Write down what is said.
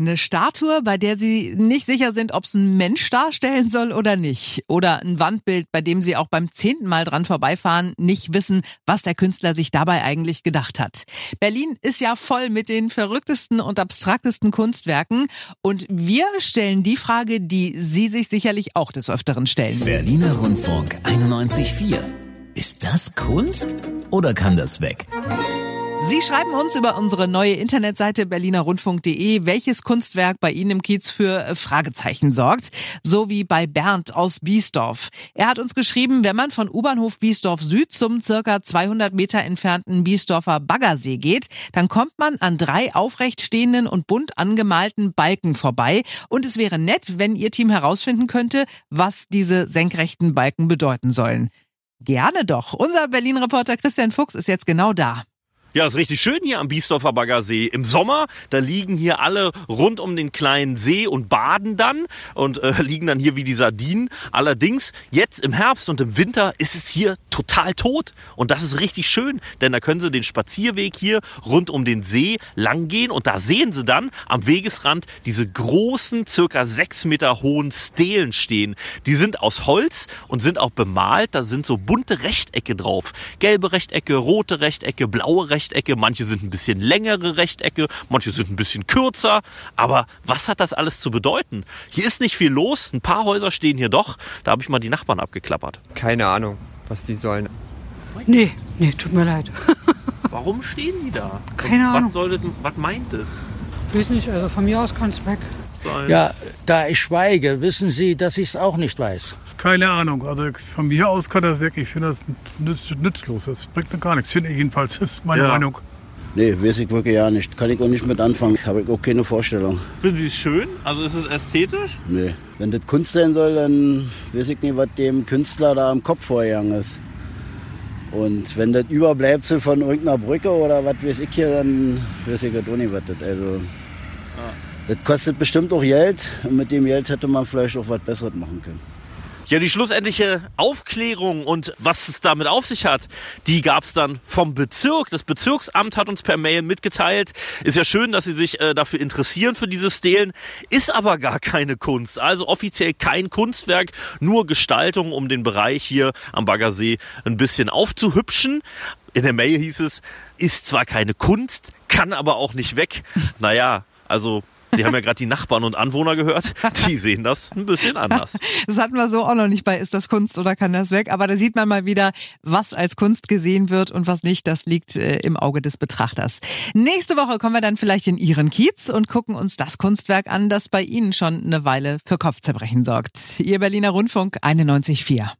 Eine Statue, bei der Sie nicht sicher sind, ob es ein Mensch darstellen soll oder nicht. Oder ein Wandbild, bei dem Sie auch beim zehnten Mal dran vorbeifahren, nicht wissen, was der Künstler sich dabei eigentlich gedacht hat. Berlin ist ja voll mit den verrücktesten und abstraktesten Kunstwerken. Und wir stellen die Frage, die Sie sich sicherlich auch des Öfteren stellen. Berliner Rundfunk 91.4. Ist das Kunst oder kann das weg? Sie schreiben uns über unsere neue Internetseite berlinerrundfunk.de, welches Kunstwerk bei Ihnen im Kiez für äh, Fragezeichen sorgt. So wie bei Bernd aus Biesdorf. Er hat uns geschrieben, wenn man von U-Bahnhof Biesdorf Süd zum circa 200 Meter entfernten Biesdorfer Baggersee geht, dann kommt man an drei aufrecht stehenden und bunt angemalten Balken vorbei. Und es wäre nett, wenn Ihr Team herausfinden könnte, was diese senkrechten Balken bedeuten sollen. Gerne doch. Unser Berlin-Reporter Christian Fuchs ist jetzt genau da. Ja, ist richtig schön hier am Biesdorfer Baggersee. Im Sommer, da liegen hier alle rund um den kleinen See und baden dann und äh, liegen dann hier wie die Sardinen. Allerdings, jetzt im Herbst und im Winter ist es hier total tot. Und das ist richtig schön, denn da können sie den Spazierweg hier rund um den See lang gehen und da sehen sie dann am Wegesrand diese großen, circa sechs Meter hohen Stelen stehen. Die sind aus Holz und sind auch bemalt. Da sind so bunte Rechtecke drauf. Gelbe Rechtecke, rote Rechtecke, blaue Rechtecke. Rechtecke, manche sind ein bisschen längere Rechtecke, manche sind ein bisschen kürzer. Aber was hat das alles zu bedeuten? Hier ist nicht viel los, ein paar Häuser stehen hier doch. Da habe ich mal die Nachbarn abgeklappert. Keine Ahnung, was die sollen. Nee, nee, tut mir leid. Warum stehen die da? Keine Ahnung. Was, soll das, was meint es? Weiß nicht, also von mir aus kann es weg. Sein? Ja, da ich schweige, wissen Sie, dass ich es auch nicht weiß. Keine Ahnung. Also von mir aus kann das weg. Ich finde das nütz, nützlos. Das bringt dann gar nichts. Finde ich jedenfalls. Das ist meine Ja. Meinung. Nee, weiß ich wirklich ja nicht. Kann ich auch nicht mit anfangen. Habe ich auch keine Vorstellung. Finden Sie es schön? Also ist es ästhetisch? Nee. Wenn das Kunst sein soll, dann weiß ich nicht, was dem Künstler da im Kopf vorgegangen ist. Und wenn das Überbleibsel von irgendeiner Brücke oder was weiß ich hier, dann weiß ich auch nicht, was das Also, das kostet bestimmt auch Geld. Und mit dem Geld hätte man vielleicht auch was Besseres machen können. Ja, die schlussendliche Aufklärung und was es damit auf sich hat, die gab es dann vom Bezirk. Das Bezirksamt hat uns per Mail mitgeteilt. Ist ja schön, dass sie sich äh, dafür interessieren für diese Stelen. Ist aber gar keine Kunst. Also offiziell kein Kunstwerk, nur Gestaltung, um den Bereich hier am Baggersee ein bisschen aufzuhübschen. In der Mail hieß es, ist zwar keine Kunst, kann aber auch nicht weg. Naja, also Sie haben ja gerade die Nachbarn und Anwohner gehört. Die sehen das ein bisschen anders. Das hatten wir so auch noch nicht bei Ist das Kunst oder kann das weg? Aber da sieht man mal wieder, was als Kunst gesehen wird und was nicht. Das liegt äh, im Auge des Betrachters. Nächste Woche kommen wir dann vielleicht in Ihren Kiez und gucken uns das Kunstwerk an, das bei Ihnen schon eine Weile für Kopfzerbrechen sorgt. Ihr Berliner Rundfunk 91.4.